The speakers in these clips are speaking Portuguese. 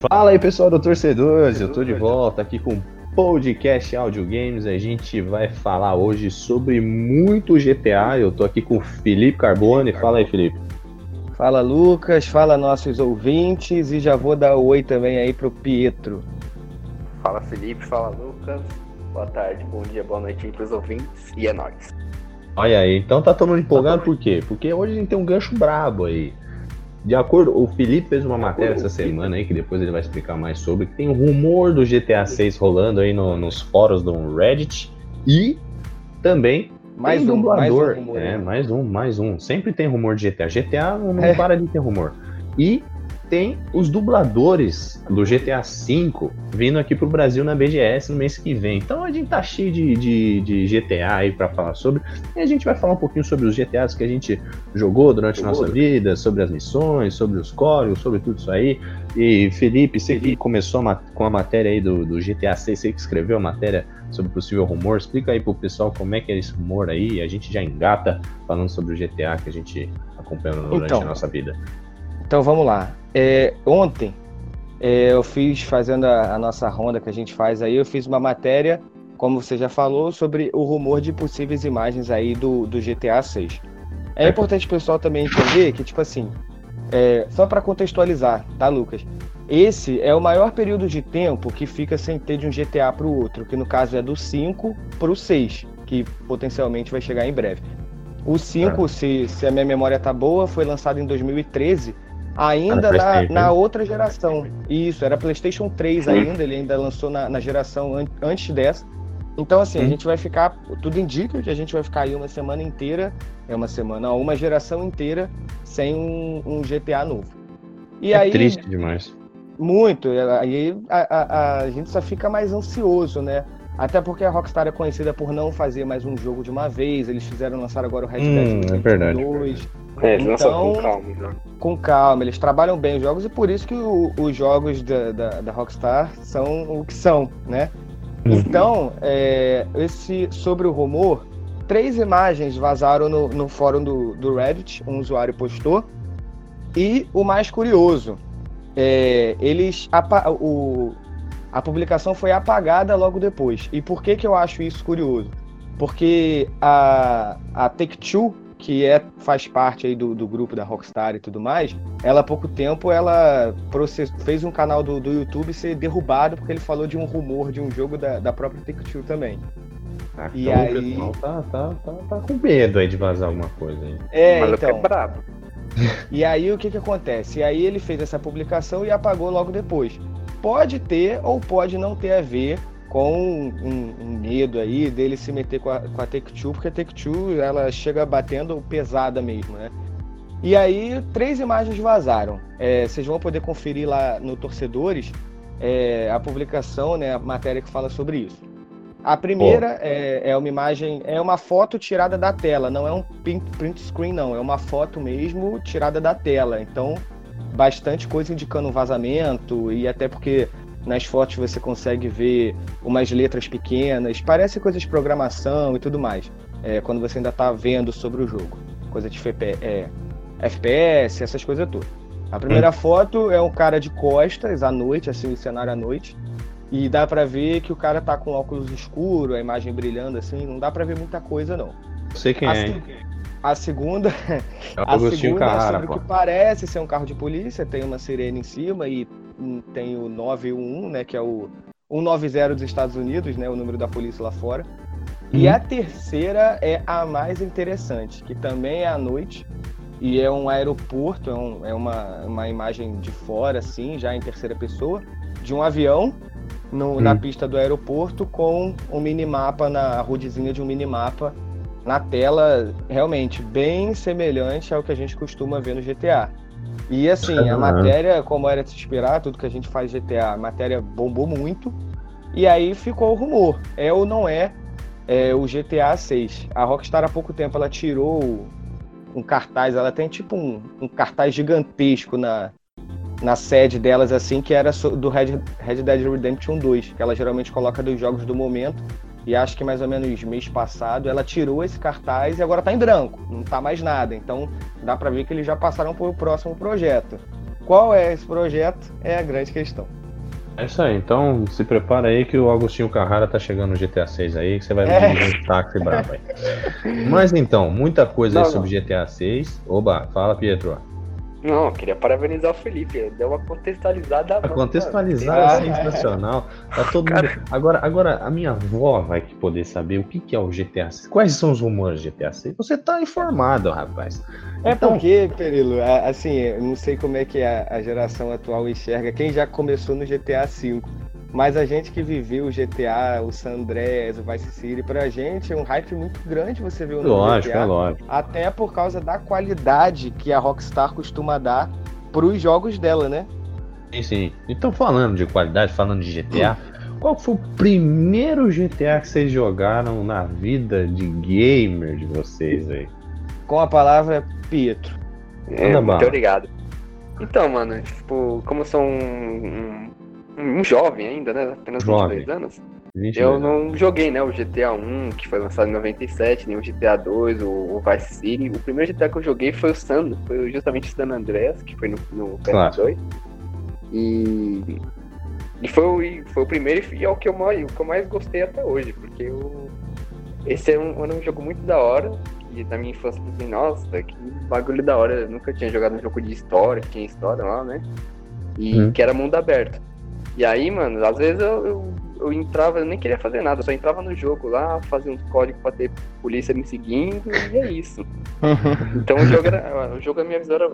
Fala aí pessoal do Torcedores, eu tô de volta aqui com o podcast Audio Games. A gente vai falar hoje sobre muito GTA. Eu tô aqui com o Felipe Carbone. Fala aí, Felipe. Fala Lucas, fala nossos ouvintes e já vou dar oi também aí pro Pietro. Fala Felipe, fala Lucas. Boa tarde, bom dia, boa noite aí pros ouvintes e é nóis. Olha aí, então tá todo mundo empolgado por quê? Porque hoje a gente tem um gancho brabo aí. De acordo, o Felipe fez uma matéria essa semana aí, que depois ele vai explicar mais sobre, que tem um rumor do GTA 6 rolando aí no, nos fóruns do Reddit e também mais um dublador. Mais um rumor, é, né? mais um, mais um. Sempre tem rumor de GTA. GTA não É. para de ter rumor. E tem os dubladores do GTA V vindo aqui pro Brasil na BGS no mês que vem. Então a gente tá cheio de, de, de GTA aí pra falar sobre. E a gente vai falar um pouquinho sobre os GTAs que a gente jogou durante a nossa vida, sobre as missões, sobre os códigos, sobre tudo isso aí. E Felipe, você que começou a com a matéria aí do, do GTA 6, você que escreveu a matéria sobre possível rumor, explica aí pro pessoal como é que é esse rumor aí, e a gente já engata falando sobre o GTA que a gente acompanhou durante Então. a nossa vida. Então vamos lá. É, ontem é, eu fiz, fazendo a, a nossa ronda que a gente faz aí, eu fiz uma matéria, como você já falou, sobre o rumor de possíveis imagens aí do, do GTA 6. É importante o pessoal também entender que, tipo assim, é, só para contextualizar, tá, Lucas? Esse é o maior período de tempo que fica sem ter de um GTA para o outro, que no caso é do 5 para o 6, que potencialmente vai chegar em breve. O 5, se, se a minha memória tá boa, foi lançado em 2013, ainda na, na outra geração. Isso, era PlayStation 3 ainda, ele ainda lançou na, na geração an- antes dessa. Então, assim, a gente vai ficar, tudo indica que a gente vai ficar aí uma semana inteira, é uma semana, uma geração inteira sem um, um GTA novo. E é aí, triste demais. muito. Aí a, a, a gente só fica mais ansioso, né? Até porque a Rockstar é conhecida por não fazer mais um jogo de uma vez. Eles fizeram lançar agora o Red Hum, Dead é Redemption verdade. 2 É, eles Então- com calma, né? com calma. Eles trabalham bem os jogos e por isso que o- os jogos da, da, da Rockstar são o que são, né? Uhum. Então, é, esse, sobre o rumor, três imagens vazaram no, no fórum do, do Reddit, um usuário postou. E o mais curioso, é, eles o, a publicação foi apagada logo depois. E por que, que eu acho isso curioso? Porque a, a Take-Two, que é, faz parte aí do, do grupo da Rockstar e tudo mais, ela há pouco tempo ela process- fez um canal do, do YouTube ser derrubado porque ele falou de um rumor de um jogo da, da própria Take-Two também. Ah, E então aí- o pessoal tá, tá, tá, tá com medo aí de vazar alguma coisa aí. É, Mas então. é brabo. E aí o que que acontece? E aí ele fez essa publicação e apagou logo depois. Pode ter ou pode não ter a ver com um, um medo aí dele se meter com a, com a Take-Two, porque a Take-Two ela chega batendo pesada mesmo, né? E aí três imagens vazaram. É, vocês vão poder conferir lá no Torcedores é, a publicação, né, a matéria que fala sobre isso. A primeira é, é uma imagem, é uma foto tirada da tela, não é um print, print screen, não, é uma foto mesmo tirada da tela. Então, bastante coisa indicando um vazamento, e até porque nas fotos você consegue ver umas letras pequenas, parece coisa de programação e tudo mais, é, quando você ainda está vendo sobre o jogo. Coisa de FP, é, FPS, essas coisas todas. A primeira foto é um cara de costas à noite, assim, o cenário à noite. E dá pra ver que o cara tá com óculos escuro, a imagem brilhando assim, não dá pra ver muita coisa não. Sei quem é, se- hein? A segunda, É a segunda é Carrara, sobre pô. o que parece ser um carro de polícia, tem uma sirene em cima e hum, tem o 911, né, que é o 190 dos Estados Unidos, né, o número da polícia lá fora. E Uhum. a terceira é a mais interessante, que também é à noite e é um aeroporto, é, um- é uma, uma imagem de fora, assim, já em terceira pessoa, de um avião no- na Hum. pista do aeroporto com um minimapa, na rudezinha de um minimapa na tela, realmente bem semelhante ao que a gente costuma ver no GTA. E assim, a Ah. matéria, como era de se esperar, tudo que a gente faz GTA, a matéria bombou muito. E aí ficou o rumor. É ou não é, é o GTA 6. A Rockstar há pouco tempo ela tirou um cartaz, ela tem tipo um, um cartaz gigantesco na, na sede delas, assim, que era do Red, Red Dead Redemption 2, que ela geralmente coloca dos jogos do momento. E acho que mais ou menos mês passado ela tirou esse cartaz e agora tá em branco, não tá mais nada. Então dá pra ver que eles já passaram pro próximo projeto. Qual é esse projeto? É a grande questão. É isso aí, então se prepara aí que o Agostinho Carrara tá chegando no GTA 6 aí, que você vai ver é. um táxi brabo aí. Mas então, muita coisa não, aí sobre GTA 6. Oba, fala Pietro. Não, eu queria parabenizar o Felipe. Deu uma contextualizada. A contextualizada é sensacional. Tá todo Cara... mundo... agora, agora, a minha avó vai poder saber o que, que é o GTA 6. Quais são os rumores do GTA 6? Você tá informado, rapaz. É então... porque, Perilo, assim, eu não sei como é que a geração atual enxerga. Quem já começou no GTA V mas a gente que viveu o GTA, o San Andreas, o Vice City, pra gente é um hype muito grande você ver o nome lógico, GTA. É lógico. Até por causa da qualidade que a Rockstar costuma dar pros jogos dela, né? Sim, sim. Então falando de qualidade, falando de GTA, qual foi o primeiro GTA que vocês jogaram na vida de gamer de vocês aí? Com a palavra Pietro. É, muito obrigado. Então, mano, tipo, como eu sou um, um jovem ainda, né? Apenas jovem. 22 anos. 22. Eu não joguei, né, o GTA 1, que foi lançado em 97, nem o GTA 2, o, o Vice City. O primeiro GTA que eu joguei foi o San, foi justamente o San Andreas, que foi no, no PS2. E, e foi, foi o primeiro e é o que, eu mais, o que eu mais gostei até hoje, porque eu, esse é um, era um jogo muito da hora. E na minha infância eu nossa, que bagulho da hora. Eu nunca tinha jogado um jogo de história, que tinha história lá, né? E hum. que era mundo aberto. E aí, mano, às vezes eu, eu, eu, entrava, eu nem queria fazer nada, eu só entrava no jogo lá, fazia uns códigos pra ter polícia me seguindo e é isso. então o jogo, era, o jogo, a minha visão era,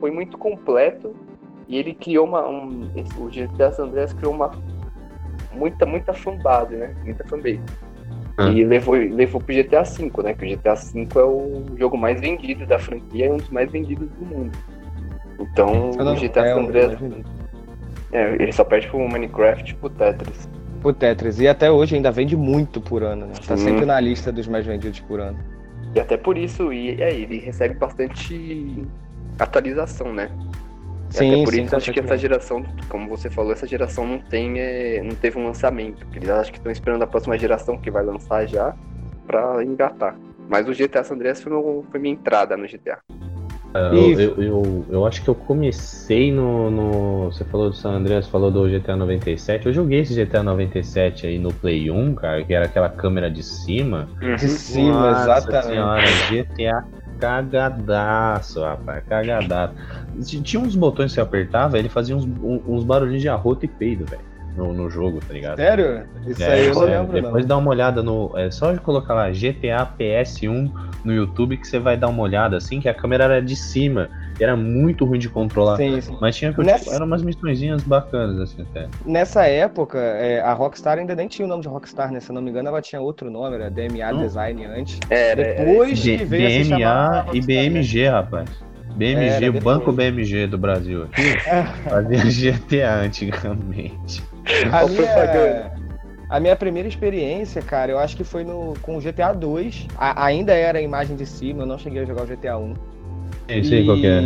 foi muito completo e ele criou uma. Um, o GTA San Andreas criou uma. Muita, muita fanbase, né? Muita fanbase. Ah. E levou, levou pro GTA V, né? Que o GTA V é o jogo mais vendido da franquia e um dos mais vendidos do mundo. Então, o GTA é San Andreas. É, ele só perde pro Minecraft e pro Tetris. Pro Tetris. E até hoje ainda vende muito por ano, né? Tá sempre na lista dos mais vendidos por ano. E até por isso, e aí, ele recebe bastante atualização, né? E sim, até por sim, isso acho que essa geração, como você falou, essa geração não tem, é, não teve um lançamento. Eles acho que estão esperando a próxima geração que vai lançar já pra engatar. Mas o GTA San Andreas foi, meu, foi minha entrada no GTA. Uh, eu, eu, eu, eu, acho que eu comecei no, no, Você falou do San Andreas, falou do GTA 97. Eu joguei esse GTA 97 aí no Play 1, cara, que era aquela câmera de cima. Uhum. De cima, Nossa exatamente. Senhora, GTA cagadaço, rapaz, cagadaço. Tinha uns botões que você apertava, ele fazia uns, uns barulhinhos de arroto e peido, velho no, no jogo, tá ligado? Sério? Isso é, aí eu não lembro, Depois não. dá uma olhada no. É só colocar lá GTA PS1 no YouTube que você vai dar uma olhada, assim, que a câmera era de cima. E era muito ruim de controlar. Sim, sim. Mas tinha Nessa... eram umas missõezinhas bacanas, assim, até. Nessa época, é, a Rockstar ainda nem tinha o nome de Rockstar, né? Se eu não me engano, ela tinha outro nome, era DMA hum. Design antes. É, Depois que veio DMA e BMG, rapaz. BMG, o Banco BMG do Brasil aqui, fazia GTA antigamente. A minha, a minha primeira experiência, cara, eu acho que foi no, com o GTA 2. A, ainda era a imagem de cima, eu não cheguei a jogar o GTA 1. Eu sei qual é.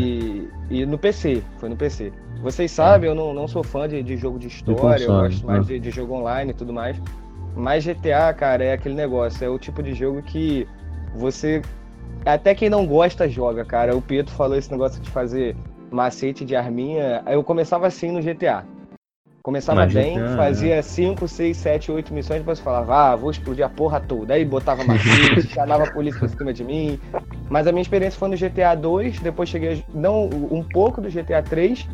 E no PC, foi no PC. Vocês sabem, eu não, não sou fã de, de jogo de história, eu gosto mais né? de, de jogo online e tudo mais. Mas GTA, cara, é aquele negócio, é o tipo de jogo que você. Até quem não gosta joga, cara. O Pedro falou esse negócio de fazer macete de arminha. Eu começava assim no GTA. Começava Imagina, bem, é. fazia 5, 6, 7, 8 missões, depois falava, ah, vou explodir a porra toda. Aí botava macete, chamava a polícia pra cima de mim. Mas a minha experiência foi no GTA 2, depois cheguei não um pouco do GTA 3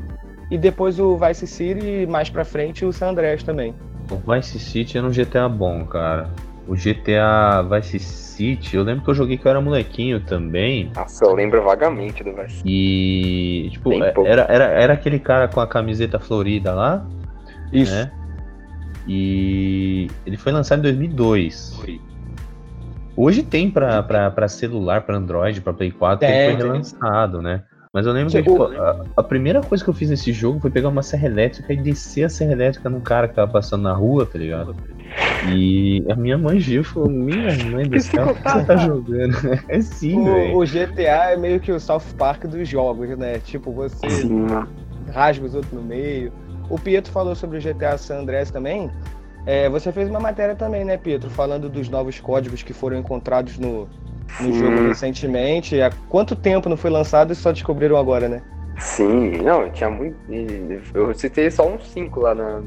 e depois o Vice City e mais pra frente o San Andreas também. O Vice City era um GTA bom, cara. O GTA Vice City, eu lembro que eu joguei que eu era molequinho também. Nossa, eu lembro vagamente do Vice City. E, tipo, era, era, era aquele cara com a camiseta florida lá? Isso. Né? E ele foi lançado em 2002. Foi. Hoje tem para celular, para Android, para Play 4, tem, ele foi relançado, né? Mas eu lembro que tipo, a, a, primeira coisa que eu fiz nesse jogo foi pegar uma serra elétrica e descer a serra elétrica num cara que tava passando na rua, tá ligado? E a minha mãe viu e falou: Minha mãe do céu, o que você tá jogando? é sim, velho. O GTA é meio que o South Park dos jogos, né? Tipo, você sim. rasga os outros no meio. O Pietro falou sobre o GTA San Andreas também. É, você fez uma matéria também, né, Pietro, falando dos novos códigos que foram encontrados no, no jogo recentemente. Há quanto tempo não foi lançado e só descobriram agora, né? Sim, não, tinha muito. Eu citei só uns 5 lá na,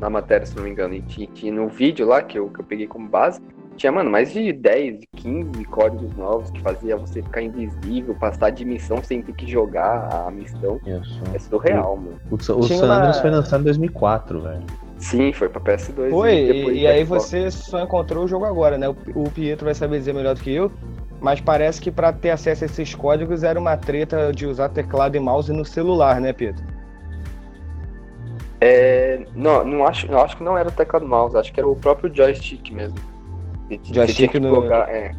na matéria, se não me engano. E tinha, no vídeo lá que eu, que eu peguei como base, tinha, mano, mais de 10, 15 códigos novos que fazia você ficar invisível, passar de missão sem ter que jogar a missão. Isso. É surreal, mano. O, o San Andreas foi lançado em 2004, velho. Sim, foi pra PS2. Foi, e, e aí você só encontrou o jogo agora, né? O, o Pietro vai saber dizer melhor do que eu, mas parece que para ter acesso a esses códigos era uma treta de usar teclado e mouse no celular, né, Pietro? É, não, não acho, não acho que não era o teclado mouse, acho que era o próprio joystick mesmo. Você, joystick você no... Plugar, é,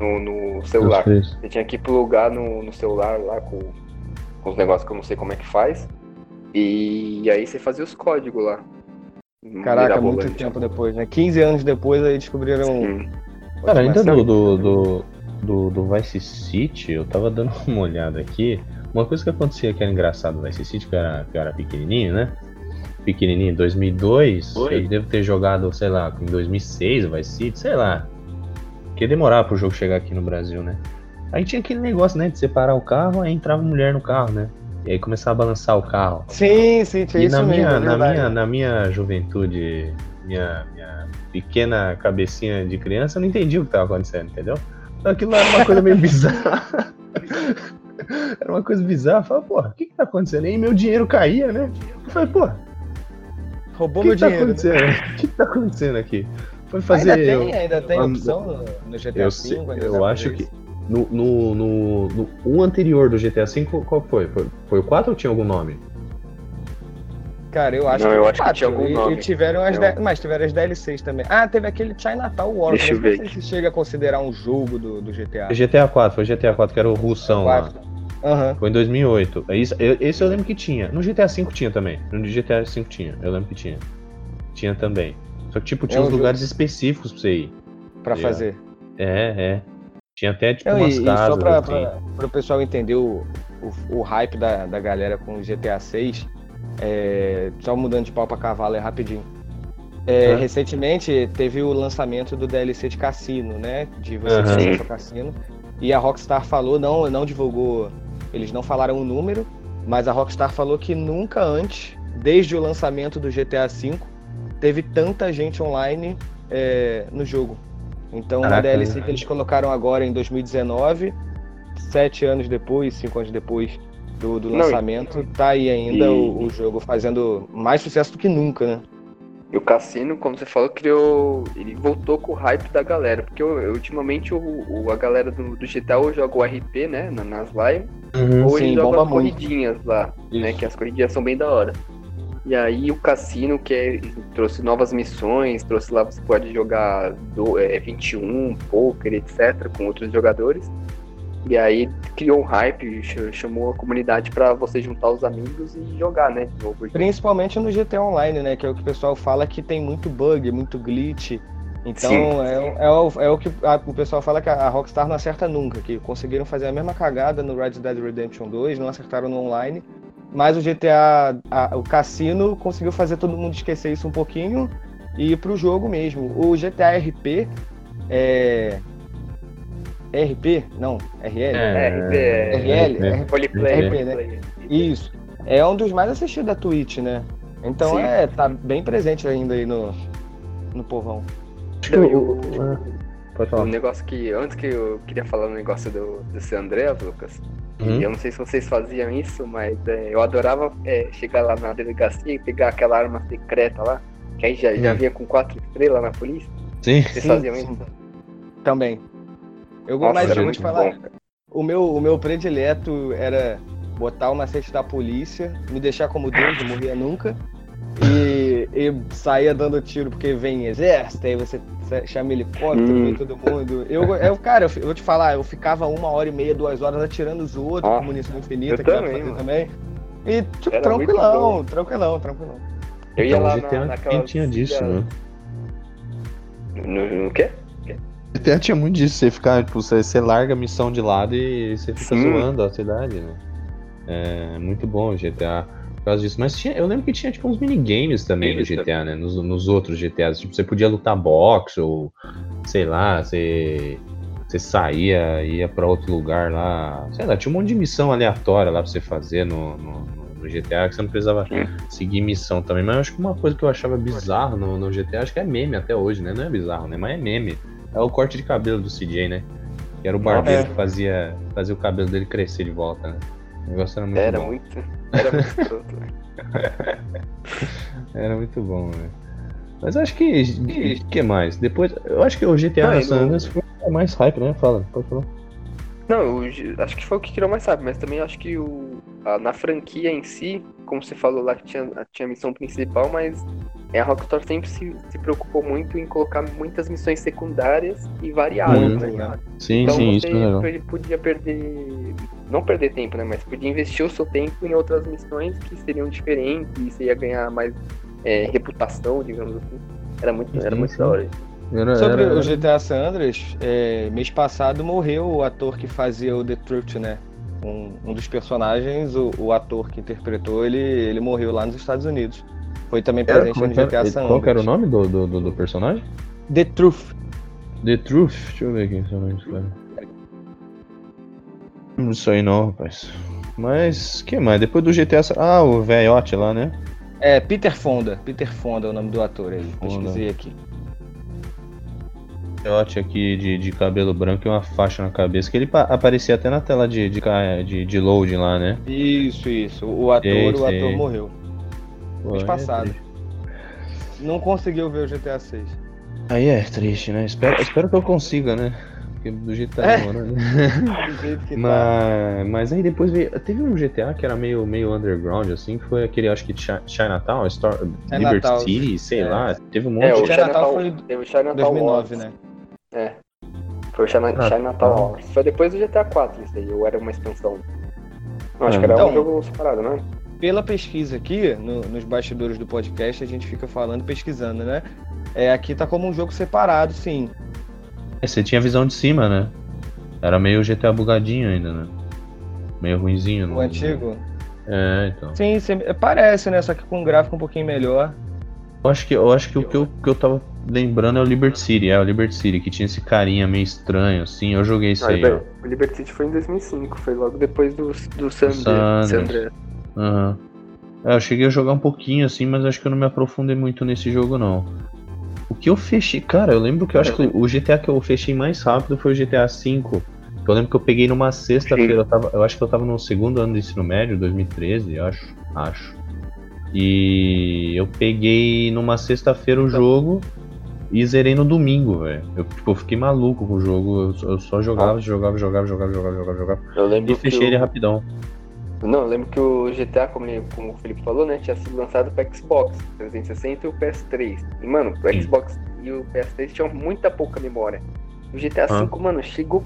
no, no, celular. Você tinha que plugar no, no celular lá com, com os negócios que eu não sei como é que faz. E, e aí você fazia os códigos lá. Caraca, muito tempo depois, né? 15 anos depois aí descobriram. Sim. Cara, ainda do, do, do, do, do Vice City, eu tava dando uma olhada aqui. Uma coisa que acontecia que era engraçado no Vice City, que era, que era pequenininho, né? Pequenininho, 2002, Oi? eu devo ter jogado, sei lá, em 2006 o Vice City, sei lá. Porque demorar pro jogo chegar aqui no Brasil, né? Aí tinha aquele negócio, né, de separar o carro, aí entrava mulher no carro, né? E aí começava a balançar o carro. Sim, sim, tinha e isso na mesmo, minha, é na minha, na minha juventude, minha, minha pequena cabecinha de criança, eu não entendi o que estava acontecendo, entendeu? Aquilo era uma coisa meio bizarra. era uma coisa bizarra. Eu falei, porra, o que que tá acontecendo? E meu dinheiro caía, né? Eu falei, porra. Roubou meu tá dinheiro. Né? O que que tá acontecendo aqui? Foi fazer. Ainda tem, ainda tem opção no GTA eu, V? Eu acho que. No, no, no, no, um anterior do GTA V, qual foi? foi? Foi o 4 ou tinha algum nome? Cara, eu acho não, que eu acho que tinha algum e, nome. E tiveram as de... Mas tiveram as DLCs também. Ah, teve aquele Chinatown War. Deixa eu ver. Não sei se chega a considerar um jogo do, do GTA. GTA 4, foi GTA 4, que era o Russão lá. Uhum. Foi em 2008. É isso, esse eu lembro que tinha. No GTA V tinha também. No GTA V tinha. Eu lembro que tinha. Tinha também. Só que, tipo, tinha é uns lugares jogo... específicos pra você ir. Pra fazer. É, é. Tinha até, tipo, umas e, casas. E só pra, assim. pra, pra o pessoal entender o, o, o, hype da, da galera com o GTA 6, é, só mudando de pau pra cavalo é rapidinho. É, Recentemente teve o lançamento do DLC de Cassino, né? De você uhum. acesso Cassino. E a Rockstar falou, não, não divulgou, eles não falaram o número, mas a Rockstar falou que nunca antes, desde o lançamento do GTA V, teve tanta gente online é, no jogo. Então, Caraca, uma DLC que eles colocaram agora em 2019, sete anos depois, cinco anos depois do, do lançamento, Não, tá aí ainda e... o, o, jogo fazendo mais sucesso do que nunca, né? E o Cassino, como você falou, criou. Ele voltou com o hype da galera. Porque ultimamente o, o, a galera do, do GTA ou joga o RP, né? Nas lives. Uhum, ou ele joga as corridinhas lá, né, Isso. né? Que as corridinhas são bem da hora. E aí o cassino que é, trouxe novas missões, trouxe lá você pode jogar do, é, 21, poker, etc, com outros jogadores. E aí criou um hype, chamou a comunidade para você juntar os amigos e jogar, né? Principalmente no GTA Online, né? Que é o que o pessoal fala que tem muito bug, muito glitch. Então é, é, o, é o que a, o pessoal fala que a Rockstar não acerta nunca, que conseguiram fazer a mesma cagada no Red Dead Redemption 2, não acertaram no online mas o GTA, a, o Cassino, conseguiu fazer todo mundo esquecer isso um pouquinho e ir pro jogo mesmo. O GTA RP é. RP? Não, RL? É, RP. É... RL? Roleplay. RP, né? Isso. É um dos mais assistidos da Twitch, né? Então Sim. é, tá bem presente ainda aí no, no povão. Eu, falar. Um negócio que. Antes que eu queria falar um negócio do, do seu André, Lucas. Uhum. Eu não sei se vocês faziam isso, mas é, eu adorava é, chegar lá na delegacia e pegar aquela arma secreta lá, que aí já, uhum. já vinha com quatro estrelas na polícia. Sim. Vocês sim, faziam sim. isso? Também. Eu Nossa, mais eu vou te falar. Bom, o meu, o meu predileto era botar o macete da polícia, me deixar como Deus, não morria nunca. E, e saía dando tiro porque vem exército, aí você chama helicóptero, hum. vem todo mundo. Eu, eu, cara, eu, eu, vou te falar, eu ficava uma hora e meia, duas horas atirando os outros ah, com munição infinita, que também, fazer também. E tipo, tranquilão, tranquilão, tranquilão. Eu ia então, lá na, naquela. Quem tinha disso, né? No, no quê? GTA tinha muito disso, você ficar, tipo, você, você larga a missão de lado e você fica Sim. zoando a cidade, né? É muito bom o GTA por causa disso. Mas tinha, eu lembro que tinha tipo uns minigames também no GTA, né? Nos, nos outros GTAs. Tipo, você podia lutar boxe ou sei lá, você. você saía, ia para outro lugar lá. Sei lá, tinha um monte de missão aleatória lá pra você fazer no, no, no GTA, que você não precisava seguir missão também. Mas eu acho que uma coisa que eu achava bizarro no, no GTA, acho que é meme até hoje, né? Não é bizarro, né? Mas é meme. É o corte de cabelo do CJ, né? Que era o barbeiro é. que fazia, fazia o cabelo dele crescer de volta, né? O negócio era muito era bom. Muito, era muito pronto, né? era muito bom, né? Mas acho que. O que mais? Depois. Eu acho que o GTA ah, San Andreas foi mais hype, né? Fala, pode falar. Não, acho que foi o que criou mais hype, mas também acho que o, a, na franquia em si, como você falou lá que tinha, tinha a missão principal, mas é, a Rockstar sempre se, se preocupou muito em colocar muitas missões secundárias e variáveis, né? Sim, então sim, você isso é podia perder. Não perder tempo, né? Mas podia investir o seu tempo em outras missões que seriam diferentes e você ia ganhar mais é, reputação, digamos assim. Era muito, era muito da hora. Era, Sobre era... o GTA San Andreas, é, mês passado morreu o ator que fazia o The Truth, né? Um, um dos personagens, o, o, ator que interpretou, ele, ele morreu lá nos Estados Unidos. Foi também presente no GTA era, San Andreas. Qual era o nome do, do, do, personagem? The Truth. The Truth? Deixa eu ver aqui nome, cara. Não sei não, rapaz. Mas, que mais? Depois do GTA... Ah, o velhote lá, né? É, Peter Fonda. Peter Fonda é o nome do ator aí. Fonda. Pesquisei aqui. Velhote aqui de, de cabelo branco e uma faixa na cabeça, que ele aparecia até na tela de, de, de, de loading lá, né? Isso, isso. O ator, o ator morreu. Pô, mês é passado. É não conseguiu ver o GTA 6. Aí é triste, né? Espero, espero que eu consiga, né? Porque do jeito que tá é. demorando. do jeito que mas, tá. Mas aí depois veio. Teve um GTA que era meio, meio underground, assim, que foi aquele, acho que Chinatown, Star, Liberty City, sei é. lá. Teve um monte é, de. O Chinatown foi teve o Chinatown 2009, né? É. Foi o Chinatown. Ah, Chinatown. Tá. Foi depois do GTA 4 isso aí, ou era uma expansão? Não, acho ah, que era então, um jogo separado, não é? Pela pesquisa aqui, no, nos bastidores do podcast, a gente fica falando, pesquisando, né? É, aqui tá como um jogo separado, sim. É, você tinha visão de cima, né? Era meio GTA bugadinho ainda, né? Meio ruinzinho. O antigo? É, então. Sim, parece, né? Só que com um gráfico um pouquinho melhor. Eu acho que, eu acho que o que eu, que eu tava lembrando é o Liberty City, é o Liberty City, que tinha esse carinha meio estranho, assim, eu joguei isso ah, aí. O Liberty City foi em 2005, foi logo depois do, do Sandra. Aham. É, eu cheguei a jogar um pouquinho, assim, mas acho que eu não me aprofundei muito nesse jogo, não. O que eu fechei, cara, eu lembro que eu acho que o GTA que eu fechei mais rápido foi o GTA V. Eu lembro que eu peguei numa sexta-feira, eu, eu acho que eu tava no segundo ano do ensino médio, 2013, eu acho. Acho. E eu peguei numa sexta-feira o jogo e zerei no domingo, velho. Eu, tipo, fiquei maluco com o jogo. Eu, eu só jogava, jogava, jogava, jogava, jogava, jogava, jogava. Eu lembro e fechei ele rapidão. Não, eu lembro que o GTA, como, como o Felipe falou, né, tinha sido lançado para Xbox 360 e o PS3. E, mano, o Xbox e o PS3 tinham muita pouca memória. O GTA V, ah. mano, chegou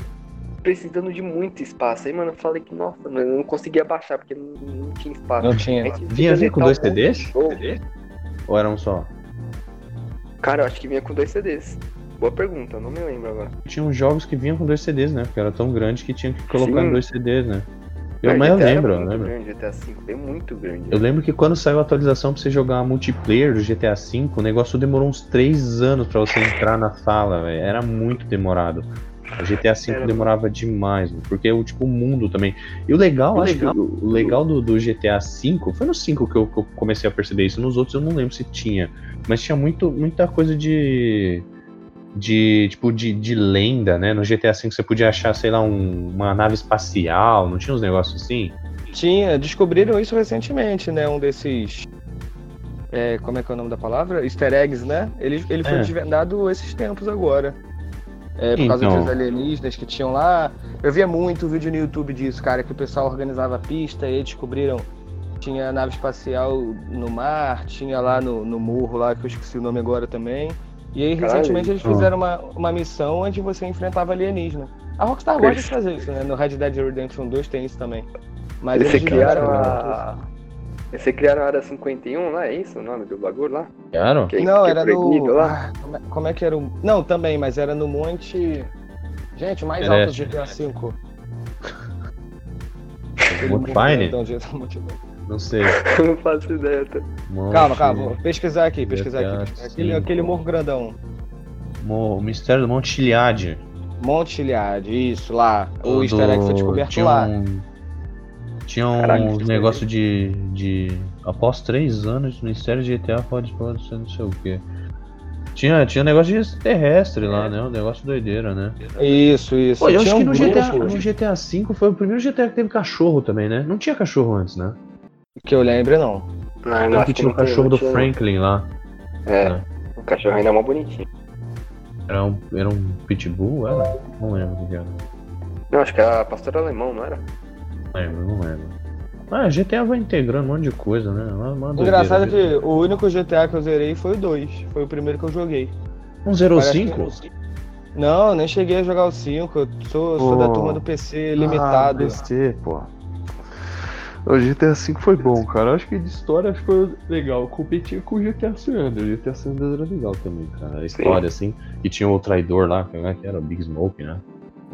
precisando de muito espaço. Aí, mano, eu falei que, nossa, eu não conseguia baixar porque não, não tinha espaço. Não tinha. Vinha, vinha com dois CDs? Ou era um só? Cara, eu acho que vinha com dois CDs. Boa pergunta, não me lembro agora. Tinha uns jogos que vinham com dois CDs, né? Porque era tão grande que tinha que colocar Sim. em dois CDs, né? Eu, mas eu lembro, eu lembro. Grande, GTA V, é muito grande. Eu lembro que quando saiu a atualização pra você jogar multiplayer do GTA V, o negócio demorou uns 3 anos pra você entrar na sala, velho. Era muito demorado. O GTA V Era demorava demais, porque o tipo o mundo também. E o legal, o acho legal, que o, legal do, do, GTA V foi no 5 que eu, que eu, comecei a perceber isso. Nos outros eu não lembro se tinha. Mas tinha muito, muita coisa de de tipo de, de lenda, né? No GTA V você podia achar, sei lá, um, uma nave espacial, não tinha uns negócios assim? Tinha, descobriram isso recentemente, né? Um desses. É, como é que é o nome da palavra? Easter eggs, né? Ele, ele foi é. desvendado esses tempos agora. É, por causa então... dos alienígenas que tinham lá. Eu via muito vídeo no YouTube disso, cara, que o pessoal organizava a pista e descobriram. Tinha nave espacial no mar, tinha lá no, no morro lá, que eu esqueci o nome agora também. E aí, recentemente, eles fizeram uma, uma missão onde você enfrentava alienígena. A Rockstar gosta de fazer isso, né? No Red Dead Redemption 2 tem isso também. Mas eles, eles criaram a... Você criaram a Área 51 lá, é isso o nome do bagulho lá? Criaram? Que, não, que era no... Lá? Ah, como, é, como, é, que era o... Não, também, mas era no Monte... Gente, mais alto do GTA V. Monte Fine? Não sei. não faço ideia. Tá? Calma, calma, vou pesquisar aqui, pesquisar aqui. Aquele, aquele morro grandão. O mistério do Monte Chiliade. Monte Chiliad, isso, lá. O, o easter egg foi descoberto tinha lá. Um, tinha um Caraca, negócio de, de. Após três anos, o Ministério de GTA pode, pode ser não sei o quê. Tinha, tinha um negócio de terrestre lá, né? Um negócio doideira, né? Isso, isso. Pô, eu acho que no GTA, no GTA V foi o primeiro GTA que teve cachorro também, né? Não tinha cachorro antes, né? Que eu lembro, não. Não, não que tinha o cachorro do Franklin lá. É, né? o cachorro ainda é mais bonitinho. Era um, era um pitbull, era? Não lembro o que era. Não, acho que era pastor alemão, não era? Não lembro, não lembro. Ah, GTA vai integrando um monte de coisa, né? Uma, uma o engraçado é que o único GTA que eu zerei foi o 2. Foi o primeiro que eu joguei. Um 05? Não, nem cheguei a jogar o 5. Eu sou, sou da turma do PC limitado. Ah, PC, pô. O GTA V foi bom, cara. Acho que de história acho que foi legal. Competia com o GTA San Andreas. O GTA San Andreas era legal também, cara. A história, Sim. assim. E tinha o traidor lá, que era o Big Smoke, né?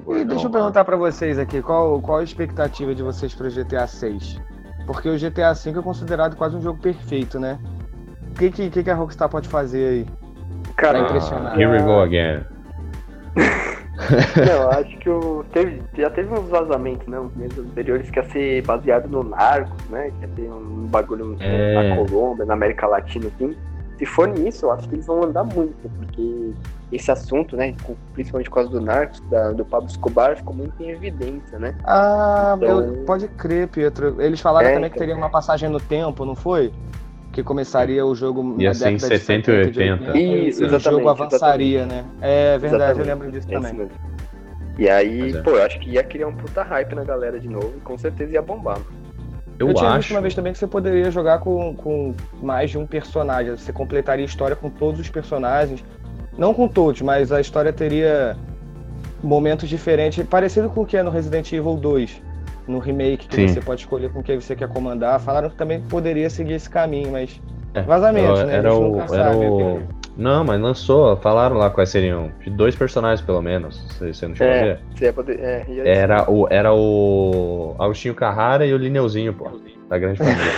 E deixa eu perguntar para vocês aqui, qual, qual a expectativa de vocês para o GTA 6? Porque o GTA V é considerado quase um jogo perfeito, né? O que, que, que a Rockstar pode fazer aí? Cara, pra impressionar? Here we go again. Não, acho que o, teve, já teve uns vazamentos, né? Uns meses anteriores que ia ser baseado no Narcos, né? Que ia ter um bagulho é... na Colômbia, na América Latina, assim. Se for nisso, eu acho que eles vão andar muito, porque esse assunto, né, principalmente por causa do Narcos, da, do Pablo Escobar, ficou muito em evidência, né? Ah, então... eu, pode crer, Pietro. Eles falaram é, também que então. teria uma passagem no tempo, não foi? Que começaria o jogo Ia ser em 70 e 80. 80 Isso, exatamente. o jogo avançaria, exatamente. né? É verdade, exatamente. eu lembro disso é também. E aí, é. pô, eu acho que ia criar um puta hype na galera de novo e com certeza ia bombar. Eu, eu tinha acho... visto uma vez também que você poderia jogar com, com mais de um personagem. Você completaria a história com todos os personagens. Não com todos, mas a história teria momentos diferentes, parecido com o que é no Resident Evil 2, no remake, que Sim. você pode escolher com quem você quer comandar. Falaram que também poderia seguir esse caminho, mas. É, vazamentos, né? Era o, era o... Não, mas lançou, falaram lá quais seriam. Dois personagens, pelo menos. Você não chegou é, a? Você poder, é, ia era, o, era o Agostinho Carrara e o Lineuzinho, pô. Da grande família.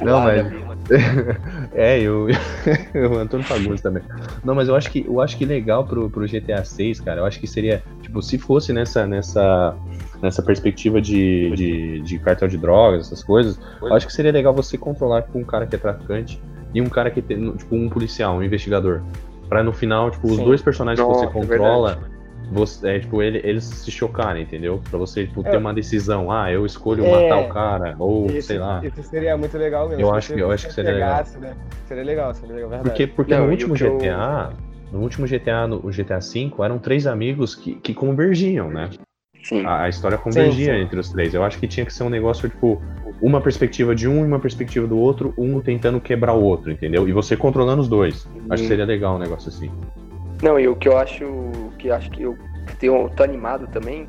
não, mas. é, eu, o Antônio Fagundes também. Não, mas eu acho que eu acho que legal pro, pro GTA 6, cara. Eu acho que seria, tipo, se fosse nessa nessa nessa perspectiva de, de, de cartel de drogas, essas coisas, eu acho que seria legal você controlar com um cara que é traficante e um cara que tem, tipo, um policial, um investigador. Pra no final, tipo, Sim. os dois personagens Nossa, que você é controla, você, é, tipo, ele, eles se chocarem, entendeu? Pra você tipo, ter é. uma decisão, ah, eu escolho é, matar o cara, ou isso, sei lá. Isso seria muito legal mesmo. Eu acho, que, eu acho que seria pegasse, legal. Né? Seria legal, seria legal, verdade. Porque, porque Não, no último GTA, eu... no último GTA, no GTA V, eram três amigos que, que convergiam, né? Sim. A, a história convergia sim, sim. entre os três. Eu acho que tinha que ser um negócio, tipo, uma perspectiva de um e uma perspectiva do outro, um tentando quebrar o outro, entendeu? E você controlando os dois. Acho que seria legal um negócio assim. Não, e o que eu acho que acho que eu tenho, tô animado também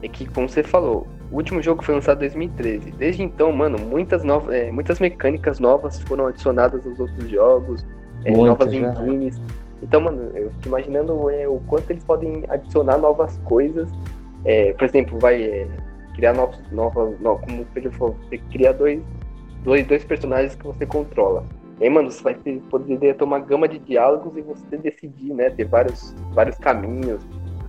é que, como você falou, o último jogo foi lançado em 2013. Desde então, mano, muitas, novas, é, muitas mecânicas novas foram adicionadas aos outros jogos, é, novas engines. Então, mano, eu fico imaginando é, o quanto eles podem adicionar novas coisas. É, por exemplo, vai é, criar novos, novas, no, como o Pedro falou, você cria dois, dois, dois personagens que você controla. E aí, mano, você vai ter, poder ter uma gama de diálogos e você decidir, né? Ter vários, vários caminhos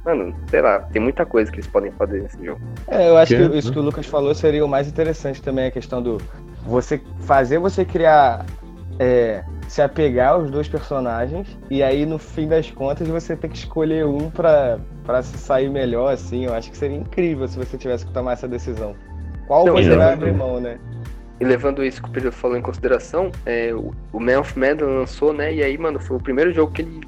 Mano, sei lá, tem muita coisa que eles podem fazer nesse jogo. É, eu acho que, que isso que o Lucas falou seria o mais interessante também, a questão do você fazer você criar. É, se apegar aos dois personagens e aí no fim das contas você ter que escolher um para se sair melhor, assim. Eu acho que seria incrível se você tivesse que tomar essa decisão. Qual Não, você vai abrir mão, né? E levando isso que o Pedro falou em consideração, é, o, o Man of Medan lançou, né? E aí, mano, foi o primeiro jogo que ele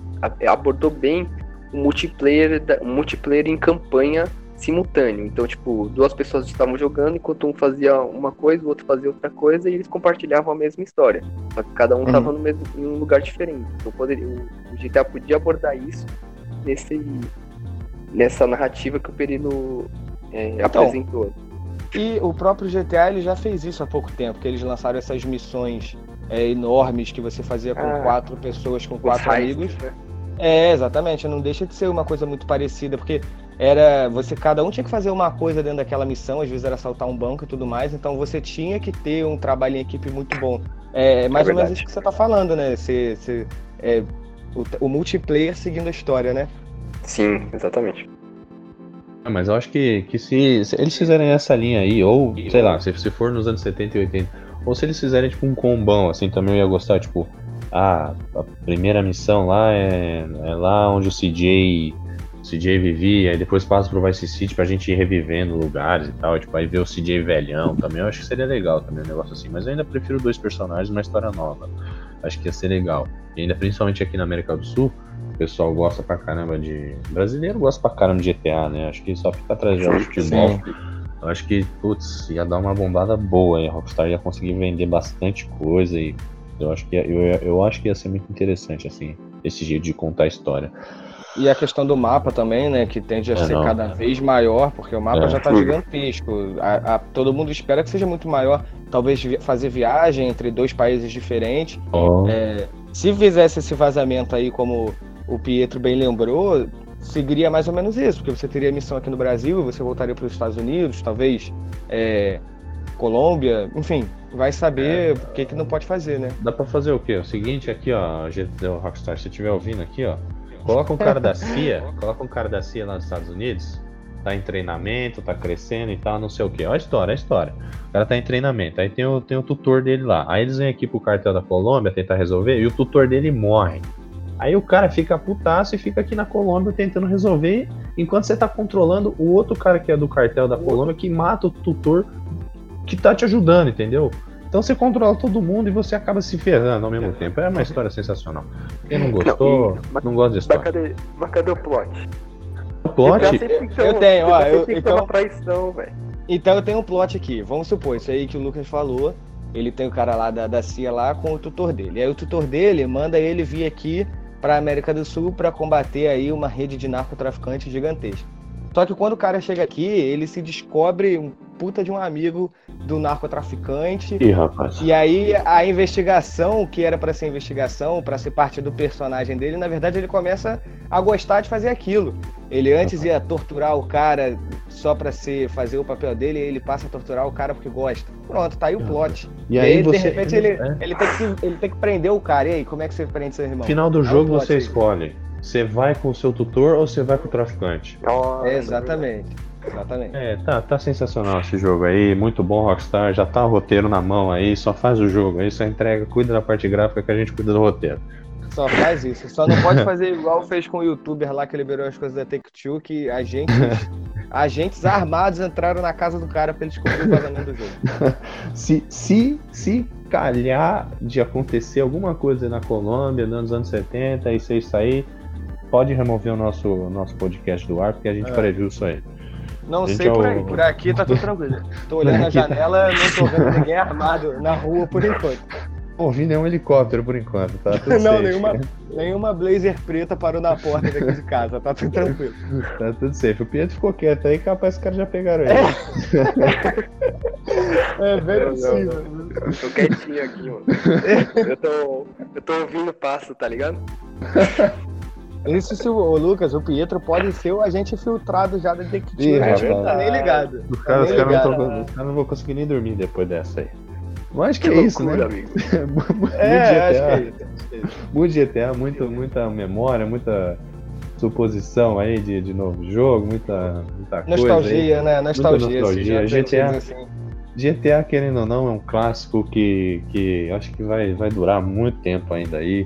abordou bem um multiplayer, um multiplayer em campanha simultâneo. Então, tipo, duas pessoas estavam jogando, enquanto um fazia uma coisa, o outro fazia outra coisa, e eles compartilhavam a mesma história. Só que cada um estava uhum. no mesmo, em um lugar diferente. Então, poderia, o GTA podia abordar isso nesse, nessa narrativa que o Perino é, então, apresentou. E o próprio GTA ele já fez isso há pouco tempo, que eles lançaram essas missões é, enormes que você fazia com ah, quatro pessoas, com quatro amigos. Né? É, exatamente. Não deixa de ser uma coisa muito parecida, porque era você cada um tinha que fazer uma coisa dentro daquela missão, às vezes era saltar um banco e tudo mais, então você tinha que ter um trabalho em equipe muito bom. É, é mais é ou menos isso que você está falando, né? Você, você, é, o, o, multiplayer seguindo a história, né? Sim, exatamente. É, mas eu acho que, que se, se, eles fizerem essa linha aí, ou sei lá, se, se for nos anos 70 e 80, ou se eles fizerem tipo um combão, assim, também eu ia gostar, tipo, ah, a primeira missão lá é, é lá onde o CJ CJ vivia, e depois passa pro Vice City pra gente ir revivendo lugares e tal, tipo, aí ver o CJ velhão também, eu acho que seria legal também um negócio assim, mas eu ainda prefiro dois personagens uma história nova. Acho que ia ser legal. E ainda principalmente aqui na América do Sul, o pessoal gosta pra caramba de. Brasileiro gosta pra caramba de GTA, né? Acho que só fica atrás de futebol. Eu acho que, putz, ia dar uma bombada boa aí. A Rockstar ia conseguir vender bastante coisa e eu acho que ia, eu, eu acho que ia ser muito interessante, assim, esse jeito de contar a história. E a questão do mapa também, né? Que tende a é, ser não. cada vez maior, porque o mapa é. já está gigantesco. A, a, todo mundo espera que seja muito maior. Talvez vi fazer viagem entre dois países diferentes. Oh. É, se fizesse esse vazamento aí, como o Pietro bem lembrou, seguiria mais ou menos isso, porque você teria missão aqui no Brasil, você voltaria para os Estados Unidos, talvez é, Colômbia, enfim, vai saber é, o que, que não pode fazer, né? Dá para fazer o quê? O seguinte aqui, ó, o Rockstar, se estiver ouvindo aqui, ó, Coloca um cara da CIA, coloca um cara da CIA lá nos Estados Unidos, tá em treinamento, tá crescendo e tal, não sei o que. Olha a história, a história. O cara tá em treinamento, aí tem o, tem o tutor dele lá. Aí eles vêm aqui pro cartel da Colômbia tentar resolver e o tutor dele morre. Aí o cara fica putaço e fica aqui na Colômbia tentando resolver, enquanto você tá controlando o outro cara que é do cartel da Colômbia que mata o tutor que tá te ajudando, entendeu? Então você controla todo mundo e você acaba se ferrando ao mesmo tempo. É uma história sensacional. Quem não gostou, não, não gosta de história. Mas cadê, mas cadê o plot? O plot? Eu tenho, ó. Eu, então, traição, então eu tenho um plot aqui. Vamos supor, isso aí que o Lucas falou. Ele tem o cara lá da, da CIA lá com o tutor dele. E aí o tutor dele manda ele vir aqui para América do Sul para combater aí uma rede de narcotraficantes gigantesca. Só que quando o cara chega aqui, ele se descobre um puta de um amigo do narcotraficante. Ih, rapaz. E aí a investigação, que era para ser investigação, para ser parte do personagem dele, na verdade ele começa a gostar de fazer aquilo. Ele antes ia torturar o cara só para ser fazer o papel dele, e ele passa a torturar o cara porque gosta. Pronto, tá aí o plot. E, aí, você... de repente ele, é. ele, tem que, ele tem que prender o cara. E aí, como é que você prende seu irmão? Final do é jogo você aí. escolhe. Você vai com o seu tutor ou você vai com o traficante? Oh, exatamente. Exatamente. É, tá, tá sensacional esse jogo aí, muito bom Rockstar, já tá o roteiro na mão aí, só faz o jogo aí, só entrega, cuida da parte gráfica que a gente cuida do roteiro. Só faz isso, só não pode fazer igual fez com o youtuber lá que liberou as coisas da Take-Two, que agentes, agentes armados entraram na casa do cara pra ele descobrir o vazamento do jogo. se, se, se calhar de acontecer alguma coisa na Colômbia nos anos 70 e você sair, pode remover o nosso, nosso podcast do ar, porque a gente é. previu isso aí. Não sei é por aí, por aqui tá tudo tranquilo. Tô olhando na janela, não tô vendo ninguém armado na rua por enquanto. Ouvi nenhum helicóptero por enquanto, tá? Tudo não, nenhuma, nenhuma blazer preta parou na porta daqui de casa, tá tudo tranquilo. tá tudo safe. O Pietro ficou quieto aí, capaz que os caras já pegaram ele. É, é verossímil. Tô quietinho aqui, mano. Eu tô, eu tô ouvindo passo, tá ligado? Isso se o Lucas, o Pietro, pode ser o agente filtrado já da detective. A gente não tá nem ligado. Os caras tá cara não, cara não vão conseguir nem dormir depois dessa aí. Mas acho que, que é isso, né? Amigo. é, acho que é isso. Muito GTA, muito, muita memória, muita suposição aí de, de novo jogo, muita, muita nostalgia, coisa. Né? Nostalgia, nostalgia. GTA, assim. GTA, querendo ou não, é um clássico que, que acho que vai, vai durar muito tempo ainda aí.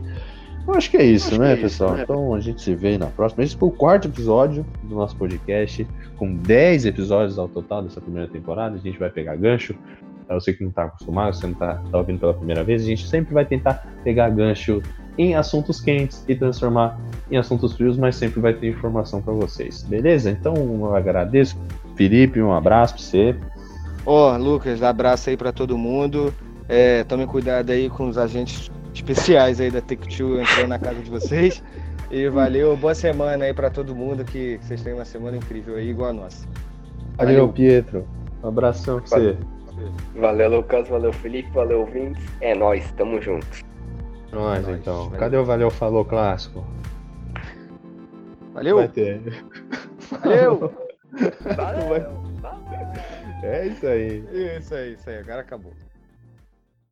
Eu acho que é isso, né, é pessoal? né? Então a gente se vê na próxima. Esse foi o quarto episódio do nosso podcast, com 10 episódios ao total dessa primeira temporada. A gente vai pegar gancho. Pra você que não está acostumado, você não está tá ouvindo pela primeira vez, a gente sempre vai tentar pegar gancho em assuntos quentes e transformar em assuntos frios, mas sempre vai ter informação para vocês. Beleza? Então eu agradeço. Felipe, um abraço para você. Ó, oh, Lucas, abraço aí para todo mundo. É, tome cuidado aí com os agentes especiais aí da Take-Two entrando na casa de vocês. E valeu, boa semana aí para todo mundo, que vocês tenham uma semana incrível aí, igual a nossa. Valeu, valeu Pietro. Um abração pra você. Valeu, Lucas. Valeu, Felipe. Valeu, ouvintes. É nóis, tamo junto. Nós, é então. Valeu. Cadê o Valeu Falou Clássico? Valeu! Vai ter. Valeu! valeu. É isso aí. Isso aí, isso aí. Agora acabou.